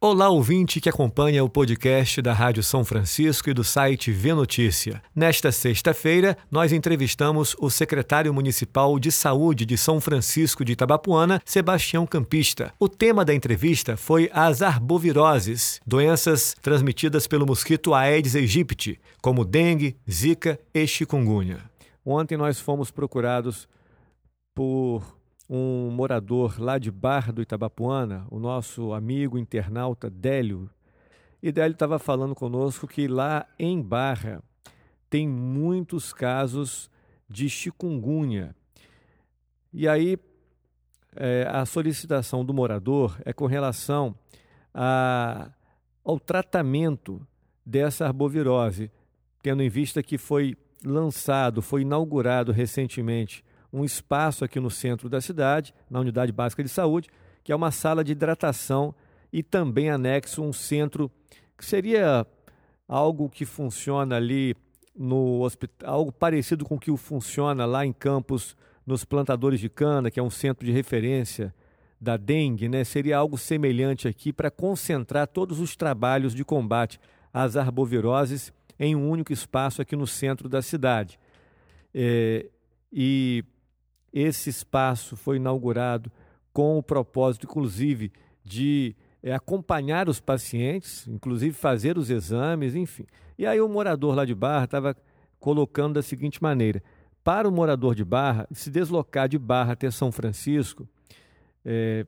Olá, ouvinte que acompanha o podcast da Rádio São Francisco e do site Vê Notícia. Nesta sexta-feira, nós entrevistamos o secretário municipal de saúde de São Francisco de Itabapuana, Sebastião Campista. O tema da entrevista foi as arboviroses, doenças transmitidas pelo mosquito Aedes aegypti, como dengue, zika e chikungunya. Ontem nós fomos procurados por um morador lá de Barra do Itabapuana, o nosso amigo internauta Délio. E Délio estava falando conosco que lá em Barra tem muitos casos de chikungunya. E aí é, a solicitação do morador é com relação a, ao tratamento dessa arbovirose, tendo em vista que foi lançado, foi inaugurado recentemente um espaço aqui no centro da cidade, na Unidade Básica de Saúde, que é uma sala de hidratação e também anexo um centro que seria algo que funciona ali no hospital, algo parecido com o que funciona lá em Campos, nos plantadores de cana, que é um centro de referência da dengue, né? Seria algo semelhante aqui para concentrar todos os trabalhos de combate às arboviroses em um único espaço aqui no centro da cidade. É, e esse espaço foi inaugurado com o propósito, inclusive, de é, acompanhar os pacientes, inclusive fazer os exames, enfim. E aí o morador lá de Barra estava colocando da seguinte maneira: para o morador de Barra, se deslocar de Barra até São Francisco, é,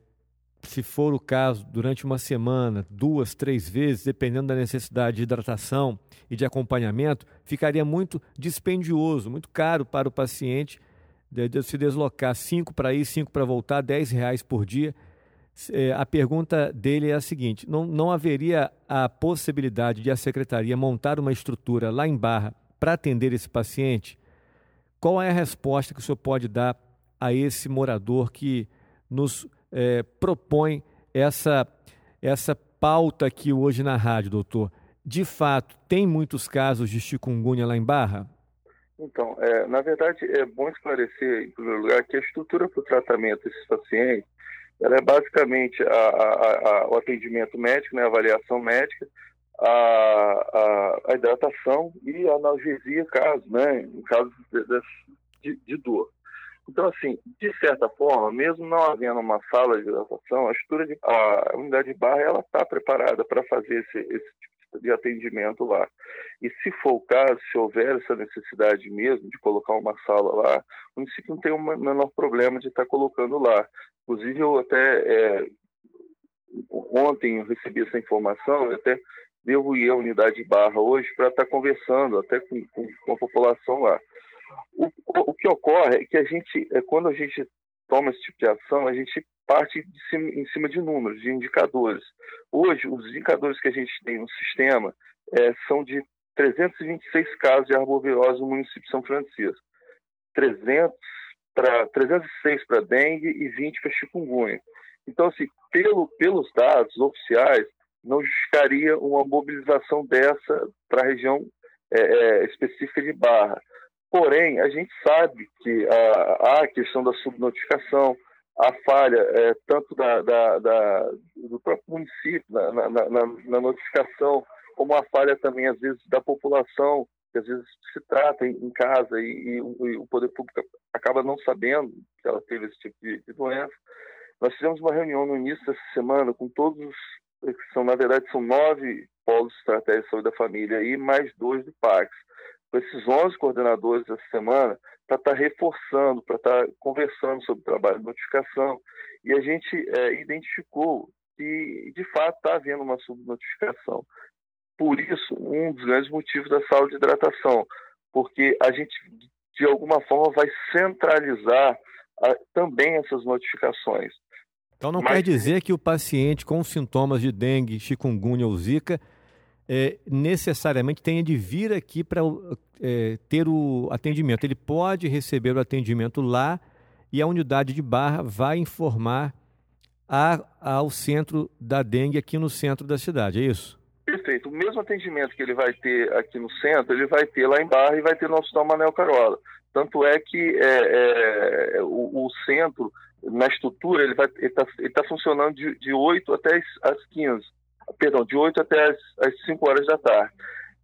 se for o caso, durante uma semana, duas, três vezes, dependendo da necessidade de hidratação e de acompanhamento, ficaria muito dispendioso, muito caro para o paciente de se deslocar cinco para ir, cinco para voltar, dez reais por dia. É, a pergunta dele é a seguinte: não, não haveria a possibilidade de a secretaria montar uma estrutura lá em Barra para atender esse paciente? Qual é a resposta que o senhor pode dar a esse morador que nos é, propõe essa, essa pauta aqui hoje na rádio, doutor? De fato, tem muitos casos de chikungunya lá em Barra? Então, é, na verdade, é bom esclarecer, em primeiro lugar, que a estrutura para o tratamento desses pacientes ela é basicamente a, a, a, o atendimento médico, né, a avaliação médica, a, hidratação e a analgesia, caso, né, em caso de, de, dor. Então, assim, de certa forma, mesmo não havendo uma sala de hidratação, a estrutura de, a unidade de barra está preparada para fazer esse, esse tipo de atendimento lá. E se for o caso, se houver essa necessidade mesmo de colocar uma sala lá, o município não tem o menor problema de estar colocando lá. Inclusive, eu até é, ontem eu recebi essa informação, eu até devo ir à unidade de barra hoje para estar conversando até com, com, com a população lá. O, o, que ocorre é que a gente, é, quando a gente toma esse tipo de ação, a gente parte cima, em cima de números, de indicadores. Hoje, os indicadores que a gente tem no sistema é, são de 326 casos de arbovirose no município de São Francisco. 300 pra, 306 para dengue e 20 para chikungunya. Então, assim, pelo, pelos dados oficiais, não justificaria uma mobilização dessa para a região é, é, específica de Barra. Porém, a gente sabe que há a questão da subnotificação, a falha é, tanto da, da, da, do próprio município na, na, na, na, notificação, como a falha também, às vezes, da população, que às vezes se trata em, casa e, e, e, o poder público acaba não sabendo que ela teve esse tipo de, de doença. Nós fizemos uma reunião no início dessa semana com todos os, que são, na verdade, são nove polos de estratégia de saúde da família e mais dois do PAX com esses 11 coordenadores essa semana para estar tá reforçando, para estar tá conversando sobre o trabalho de notificação. E a gente é, identificou que, de fato, está havendo uma subnotificação. Por isso, um dos grandes motivos da saúde de hidratação, porque a gente, de alguma forma, vai centralizar a, também essas notificações. Então não Mas, quer dizer que o paciente com sintomas de dengue, chikungunya ou zika é, necessariamente tenha de vir aqui para é, ter o atendimento. Ele pode receber o atendimento lá e a unidade de barra vai informar a, ao centro da dengue aqui no centro da cidade, é isso? Perfeito. O mesmo atendimento que ele vai ter aqui no centro, ele vai ter lá em Barra e vai ter no Hospital Manel Carola. Tanto é que é, é, o, o, centro, na estrutura, ele está tá funcionando de, de 8 até as 15 perdão, de 8 até as, as 5 horas da tarde.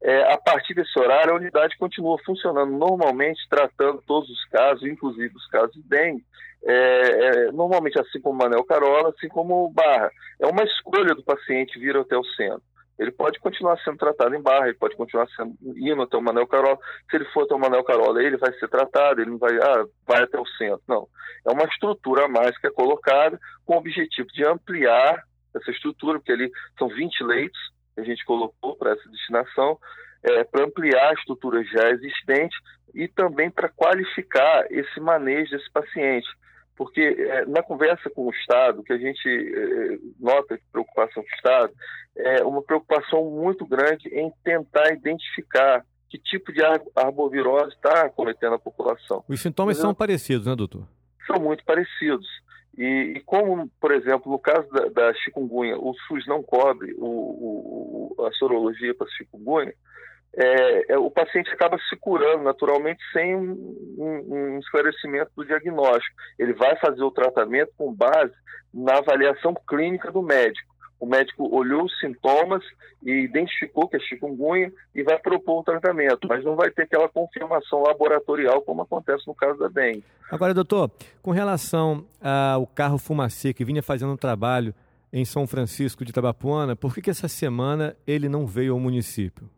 É, a partir desse horário, a unidade continua funcionando normalmente, tratando todos os casos, inclusive os casos de dengue, é, é, normalmente assim como Manel Carola, assim como Barra. É uma escolha do paciente vir até o centro. Ele pode continuar sendo tratado em Barra, ele pode continuar sendo, indo até o Manel Carola. Se ele for até o Manel Carola, ele vai ser tratado, ele não vai, ah, vai até o centro. Não. É uma estrutura a mais que é colocada com o objetivo de ampliar essa estrutura, porque ali são 20 leitos, que a gente colocou para essa destinação, é, para ampliar a estrutura já existente e também para qualificar esse manejo desse paciente. Porque é, na conversa com o Estado, que a gente é, nota que preocupação do Estado, é uma preocupação muito grande em tentar identificar que tipo de arbovirose está cometendo a população. Os sintomas são parecidos, né, doutor? São muito parecidos. E, e, como, por exemplo, no caso da, da chikungunya, o SUS não cobre o, o, a sorologia para chikungunya, é, é, o paciente acaba se curando naturalmente sem um, um, um, esclarecimento do diagnóstico. Ele vai fazer o tratamento com base na avaliação clínica do médico o médico olhou os sintomas e identificou que é chikungunya e vai propor o tratamento, mas não vai ter aquela confirmação laboratorial como acontece no caso da dengue. Agora, doutor, com relação ao carro fumacê que vinha fazendo um trabalho em São Francisco de Tabapuana, por que, que essa semana ele não veio ao município?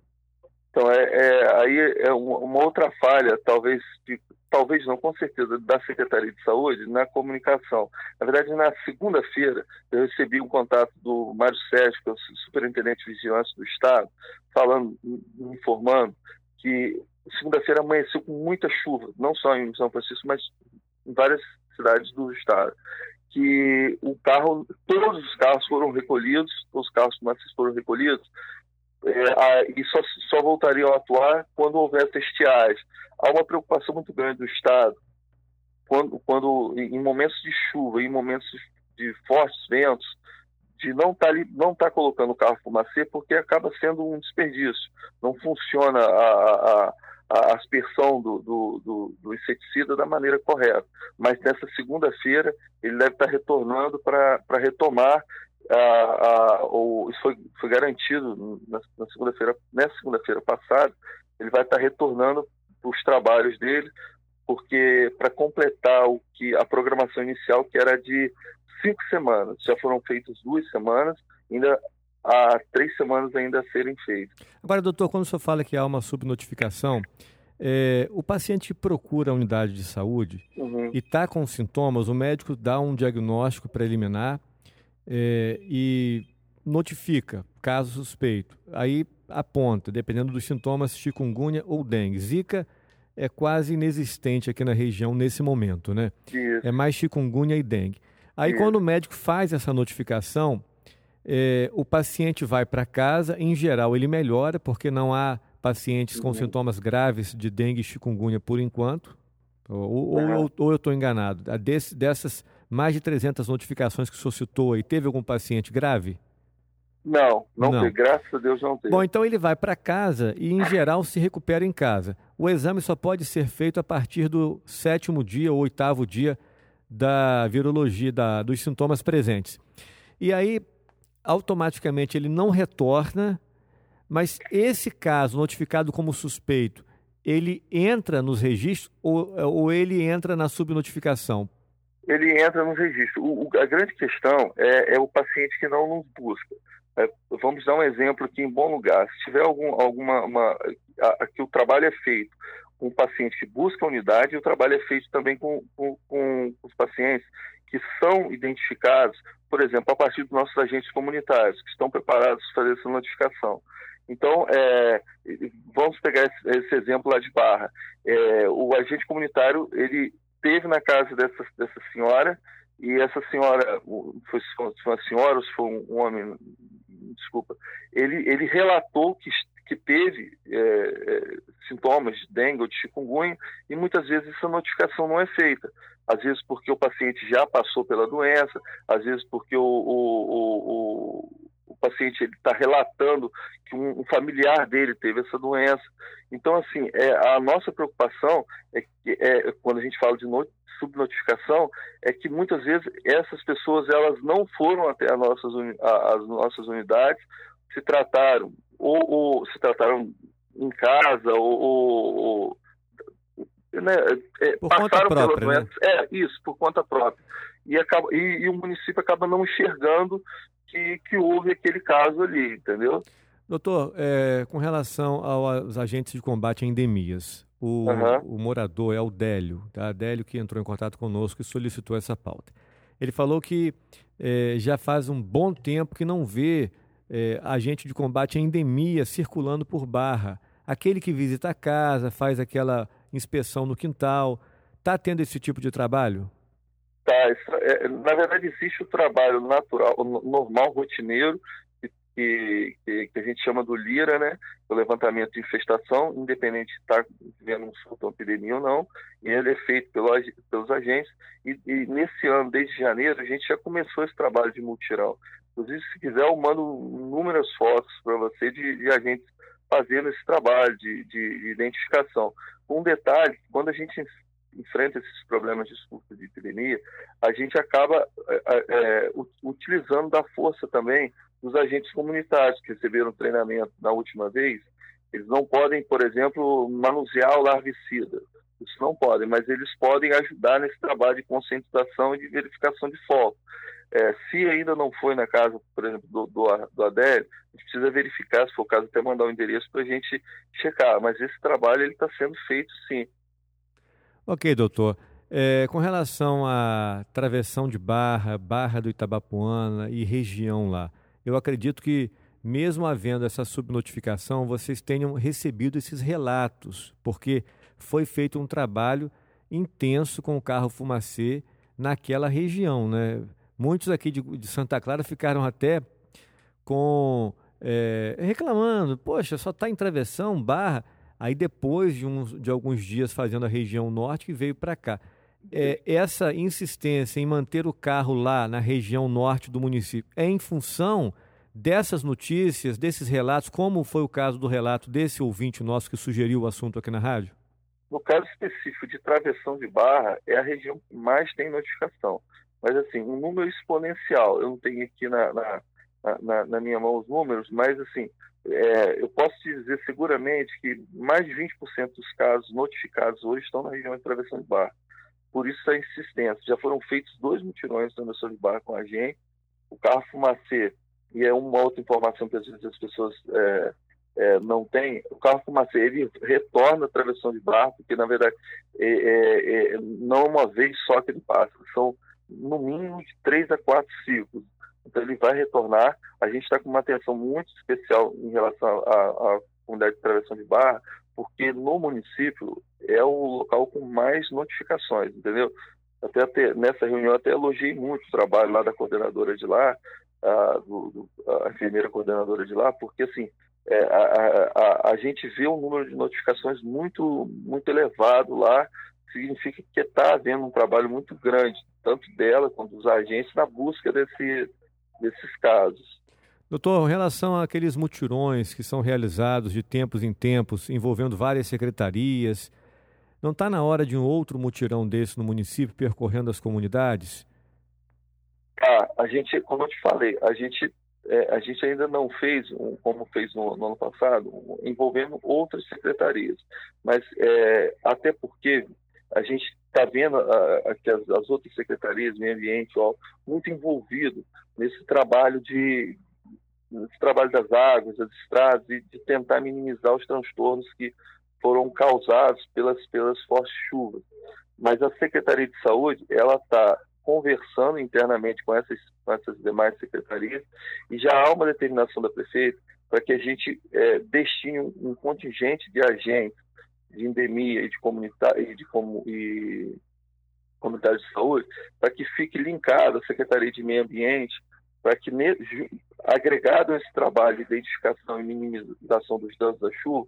Então, é, é aí é uma outra falha, talvez de talvez não, com certeza, da Secretaria de Saúde na comunicação. Na verdade, na segunda-feira, eu recebi um contato do Mário Sérgio, que é o superintendente de vigilância do Estado, falando, informando que segunda-feira amanheceu com muita chuva, não só em São Francisco, mas em várias cidades do Estado. Que o carro, todos os carros foram recolhidos, os carros macios foram recolhidos, e só, só voltariam a atuar quando houvesse estiagem. Há uma preocupação muito grande do Estado, quando, quando em momentos de chuva, em momentos de fortes ventos, de não estar tá não tá colocando o carro fumacê, porque acaba sendo um desperdício. Não funciona a, a, a aspersão do, do, do, do, inseticida da maneira correta. Mas nessa segunda-feira ele deve estar retornando para retomar a, o, isso foi, foi garantido na, na segunda-feira, nessa segunda-feira passada, ele vai estar retornando os trabalhos dele, porque para completar o que a programação inicial, que era de cinco semanas, já foram feitas duas semanas, ainda há três semanas ainda a serem feitas. Agora, doutor, quando o senhor fala que há uma subnotificação, é, o paciente procura a unidade de saúde uhum. e está com sintomas, o médico dá um diagnóstico preliminar é, e notifica caso suspeito. Aí aponta, dependendo dos sintomas, chikungunya ou dengue. Zika é quase inexistente aqui na região nesse momento, né? Isso. É mais chikungunya e dengue. Aí Isso. quando o médico faz essa notificação, é, o paciente vai para casa, em geral ele melhora, porque não há pacientes uhum. com sintomas graves de dengue e chikungunya por enquanto. Ou, uhum. ou, ou eu estou enganado? Desse, dessas mais de 300 notificações que o senhor citou aí, teve algum paciente grave? Não, não, não. Teve, graças a Deus não teve. Bom, então ele vai para casa e, em geral, se recupera em casa. O exame só pode ser feito a partir do sétimo dia ou oitavo dia da virologia, da, dos sintomas presentes. E aí, automaticamente, ele não retorna, mas esse caso, notificado como suspeito, ele entra nos registros ou, ou ele entra na subnotificação? Ele entra no registro. O, a grande questão é, é, o paciente que não nos busca. É, vamos dar um exemplo aqui em bom lugar. Se tiver algum, alguma. Uma, a, que o trabalho é feito com o paciente que busca a unidade, o trabalho é feito também com, com, com os pacientes que são identificados, por exemplo, a partir dos nossos agentes comunitários, que estão preparados para fazer essa notificação. Então, é, vamos pegar esse, esse, exemplo lá de Barra. É, o agente comunitário, ele teve na casa dessa, dessa senhora e essa senhora, foi, uma senhora ou se foi um homem, desculpa, ele, ele relatou que, que teve é, é, sintomas de dengue ou de chikungunya e muitas vezes essa notificação não é feita. Às vezes porque o paciente já passou pela doença, às vezes porque o, o, o paciente está relatando que um, um, familiar dele teve essa doença. Então, assim, é, a nossa preocupação é que é, quando a gente fala de subnotificação é que muitas vezes essas pessoas elas não foram até as nossas, as nossas unidades, se trataram ou, ou se trataram em casa ou, ou né, é, por conta própria, né? É, isso, por conta própria. E, acaba, e, e, o município acaba não enxergando que, que houve aquele caso ali, entendeu? Doutor, é, com relação aos agentes de combate a endemias, o, uhum. o morador é o Délio, tá? Délio que entrou em contato conosco e solicitou essa pauta. Ele falou que é, já faz um bom tempo que não vê é, agente de combate a endemia circulando por Barra. Aquele que visita a casa, faz aquela inspeção no quintal. Está tendo esse tipo de trabalho? Tá. É, na verdade, existe o trabalho natural, normal, rotineiro, que, que, que, a gente chama do LIRA, né? O levantamento de infestação, independente de estar vivendo um surto ou epidemia ou não, e ele é feito pelo, pelos agentes. E, e, nesse ano, desde janeiro, a gente já começou esse trabalho de multirão. Inclusive, se quiser, eu mando inúmeras fotos para você de, de, agentes fazendo esse trabalho de, de identificação. Um detalhe, quando a gente enfrenta esses problemas de surto de epidemia, a gente acaba é, é, utilizando da força também dos agentes comunitários que receberam treinamento na última vez. Eles não podem, por exemplo, manusear o larvicida. Isso não podem, mas eles podem ajudar nesse trabalho de conscientização e de verificação de foco. É, se ainda não foi na casa, por exemplo, do, do, do a gente precisa verificar, se for o caso, até mandar o um endereço para a gente checar. Mas esse trabalho ele está sendo feito sim. Ok, doutor. É, com relação à travessão de Barra, Barra do Itabapuana e região lá, eu acredito que, mesmo havendo essa subnotificação, vocês tenham recebido esses relatos, porque foi feito um trabalho intenso com o carro fumacê naquela região, né? Muitos aqui de, de Santa Clara ficaram até com é, reclamando, poxa, só está em travessão, barra. Aí depois de, uns, de alguns dias fazendo a região norte que veio para cá. É, essa insistência em manter o carro lá na região norte do município é em função dessas notícias, desses relatos, como foi o caso do relato desse ouvinte nosso que sugeriu o assunto aqui na rádio? No caso específico de travessão de barra, é a região que mais tem notificação mas assim, um número exponencial. Eu não tenho aqui na, na, na, na minha mão os números, mas assim, é, eu posso te dizer seguramente que mais de 20% dos casos notificados hoje estão na região de travessão de barra. Por isso a insistência. Já foram feitos dois mutirões de travessão de barra com a gente. O carro fumacê, e é uma outra informação que às vezes as pessoas é, é, não têm, o carro fumacê ele retorna a travessão de barra, porque na verdade é, é, é não é uma vez só que ele passa, são no mínimo de três a quatro ciclos. Então ele vai retornar. A gente está com uma atenção muito especial em relação à comunidade de travessão de barra, porque no município é o local com mais notificações, entendeu? Até, até nessa reunião até elogiei muito o trabalho lá da coordenadora de lá, a, do, a enfermeira coordenadora de lá, porque assim é, a, a, a, gente vê um número de notificações muito muito elevado lá significa que está havendo um trabalho muito grande, tanto dela quanto dos agentes, na busca desse, desses casos. Doutor, em relação àqueles mutirões que são realizados de tempos em tempos, envolvendo várias secretarias, não está na hora de um outro mutirão desse no município, percorrendo as comunidades? Ah, a gente, como eu te falei, a gente, é, a gente ainda não fez, um, como fez no, no ano passado, um, envolvendo outras secretarias. Mas é, até porque a gente está vendo que as, as, outras secretarias, meio ambiente, ó, muito envolvido nesse trabalho de nesse trabalho das águas, das estradas e de tentar minimizar os transtornos que foram causados pelas pelas fortes chuvas. Mas a Secretaria de Saúde ela está conversando internamente com essas, com essas demais secretarias e já há uma determinação da prefeita para que a gente é, destine um contingente de agentes de endemia e de, comunitário, e de como, e comunitário de saúde, para que fique linkado à Secretaria de Meio Ambiente, para que, agregado a esse trabalho de identificação e minimização dos danos da chuva,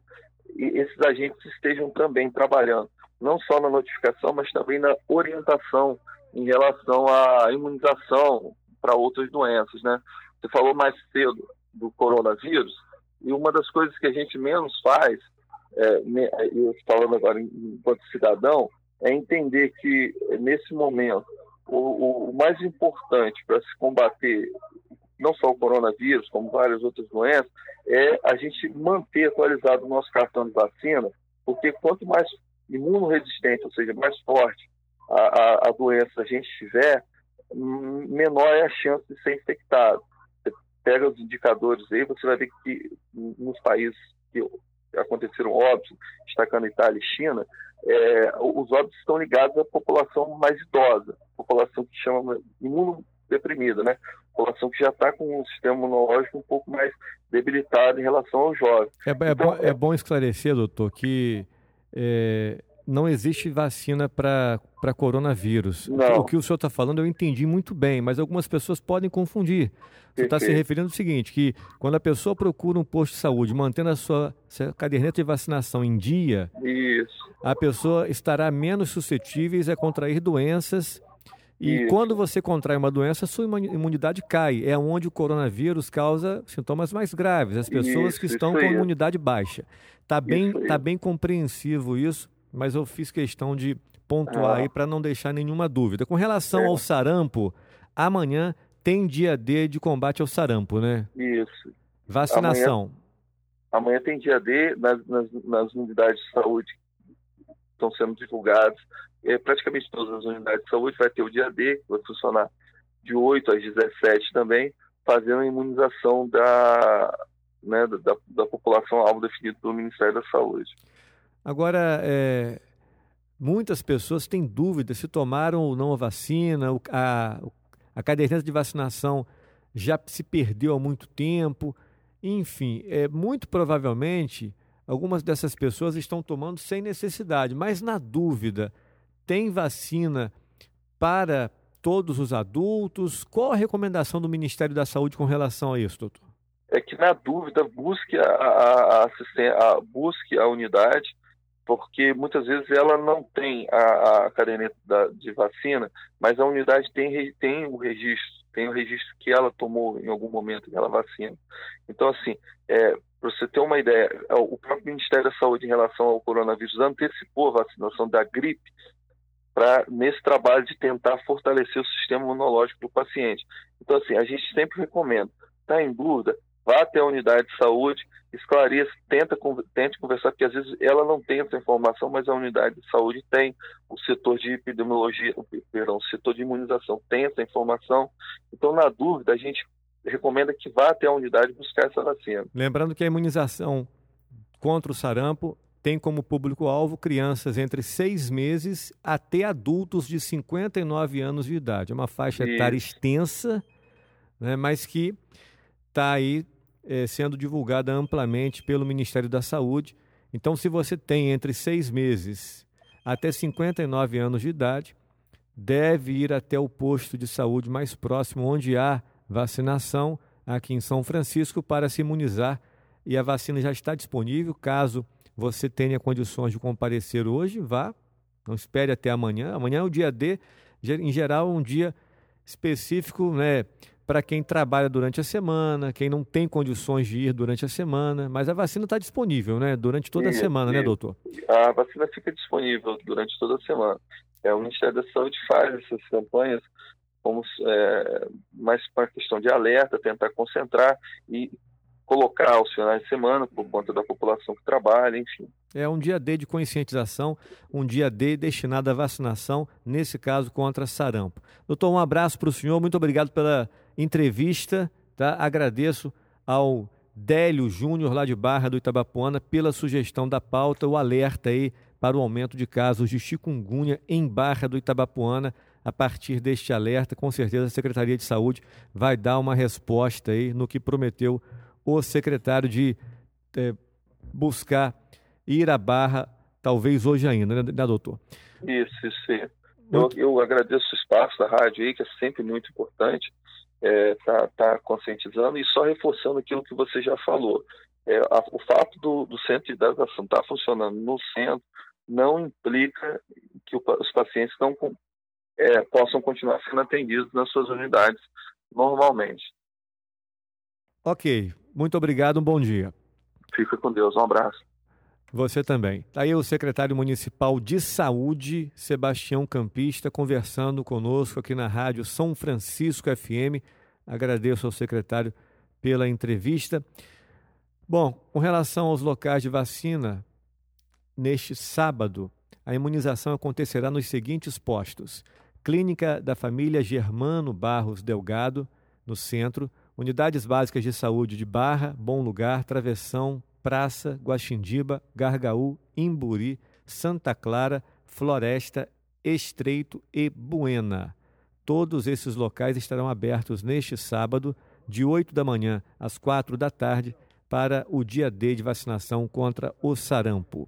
esses agentes estejam também trabalhando, não só na notificação, mas também na orientação em relação à imunização para outras doenças, né? Você falou mais cedo, do coronavírus, e uma das coisas que a gente menos faz, eu falando agora enquanto cidadão, é entender que nesse momento o, o mais importante para se combater não só o coronavírus, como várias outras doenças, é a gente manter atualizado o nosso cartão de vacina, porque quanto mais imunoresistente, ou seja, mais forte a, a, a doença a gente tiver, menor é a chance de ser infectado. Você pega os indicadores aí, você vai ver que nos países que aconteceram óbitos, destacando Itália e China, é, os óbitos estão ligados à população mais idosa, população que chama imunodeprimida, né? População que já está com um sistema imunológico um pouco mais debilitado em relação ao jovem. É, é, então, bom, é bom esclarecer, doutor, que é, não existe vacina para coronavírus. Não. O que o senhor está falando eu entendi muito bem, mas algumas pessoas podem confundir. Você está se referindo ao seguinte, que quando a pessoa procura um posto de saúde, mantendo a sua, caderneta de vacinação em dia, Isso. a pessoa estará menos suscetível a contrair doenças e Isso. quando você contrai uma doença, a sua imunidade cai. É onde o coronavírus causa sintomas mais graves, as pessoas isso, que estão com imunidade baixa. Está bem, tá bem compreensivo isso mas eu fiz questão de pontuar ah. aí para não deixar nenhuma dúvida. Com relação é. ao sarampo, amanhã tem dia D de combate ao sarampo, né? Isso. Vacinação. Amanhã, amanhã tem dia D nas, nas, nas, unidades de saúde que estão sendo divulgadas. É, praticamente todas as unidades de saúde vai ter o dia D, que vai funcionar de 8 às 17 também, fazendo a imunização da, né, da, da população alvo definido pelo Ministério da Saúde. Agora, é, muitas pessoas têm dúvida se tomaram ou não a vacina, a, a caderneta de vacinação já se perdeu há muito tempo. Enfim, é, muito provavelmente algumas dessas pessoas estão tomando sem necessidade, mas na dúvida, tem vacina para todos os adultos? Qual a recomendação do Ministério da Saúde com relação a isso, doutor? É que na dúvida busque a, a, a, a busque a unidade porque muitas vezes ela não tem a, a caderneta da, de vacina, mas a unidade tem, tem o registro, tem o registro que ela tomou em algum momento aquela vacina. Então, assim, é, para você ter uma ideia, é, o próprio Ministério da Saúde em relação ao coronavírus antecipou a vacinação da gripe para nesse trabalho de tentar fortalecer o sistema imunológico do paciente. Então, assim, a gente sempre recomenda, está em dúvida, vá até a unidade de saúde, esclareça, tenta, tente conversar, porque às vezes ela não tem essa informação, mas a unidade de saúde tem, o setor de epidemiologia, perdão, o setor de imunização tem essa informação. Então, na dúvida, a gente recomenda que vá até a unidade buscar essa vacina. Lembrando que a imunização contra o sarampo tem como público-alvo crianças entre seis meses até adultos de 59 anos de idade. É uma faixa etária extensa, né, mas que está aí é, sendo divulgada amplamente pelo Ministério da Saúde. Então, se você tem entre seis meses até 59 anos de idade, deve ir até o posto de saúde mais próximo onde há vacinação aqui em São Francisco para se imunizar. E a vacina já está disponível. Caso você tenha condições de comparecer hoje, vá. Não espere até amanhã. Amanhã é o dia D, em geral, um dia específico, né? Para quem trabalha durante a semana, quem não tem condições de ir durante a semana, mas a vacina está disponível, né? Durante toda a semana, né, doutor? A vacina fica disponível durante toda a semana. É, o Ministério da Saúde faz essas campanhas como é, mais para questão de alerta, tentar concentrar e colocar os finais de semana por conta da população que trabalha, enfim. É um dia D de conscientização, um dia D destinado à vacinação, nesse caso contra sarampo. Doutor, um abraço para o senhor, muito obrigado pela entrevista, tá? Agradeço ao Délio Júnior, lá de Barra do Itabapuana, pela sugestão da pauta, o alerta aí para o aumento de casos de chikungunya em Barra do Itabapuana. A partir deste alerta, com certeza a Secretaria de Saúde vai dar uma resposta aí no que prometeu o secretário de é, buscar ir à Barra, talvez hoje ainda, né, né doutor? Isso, isso. Eu, eu agradeço o espaço da rádio aí, que é sempre muito importante, é, tá, tá conscientizando e só reforçando aquilo que você já falou. É, a, o fato do, do centro de hidratação estar tá funcionando no centro não implica que o, os pacientes não é, possam continuar sendo atendidos nas suas unidades normalmente. Ok, Muito obrigado, um bom dia. Fica com Deus, um abraço. Você também. Tá aí o secretário municipal de saúde, Sebastião Campista, conversando conosco aqui na rádio São Francisco FM. Agradeço ao secretário pela entrevista. Bom, com relação aos locais de vacina, neste sábado, a imunização acontecerá nos seguintes postos: Clínica da Família Germano Barros Delgado, no centro, Unidades Básicas de Saúde de Barra, Bom Lugar, Travessão, Praça, Guaxindiba, Gargaú, Imburi, Santa Clara, Floresta, Estreito e Buena. Todos esses locais estarão abertos neste sábado, de 8 da manhã às 4 da tarde, para o dia D de vacinação contra o sarampo.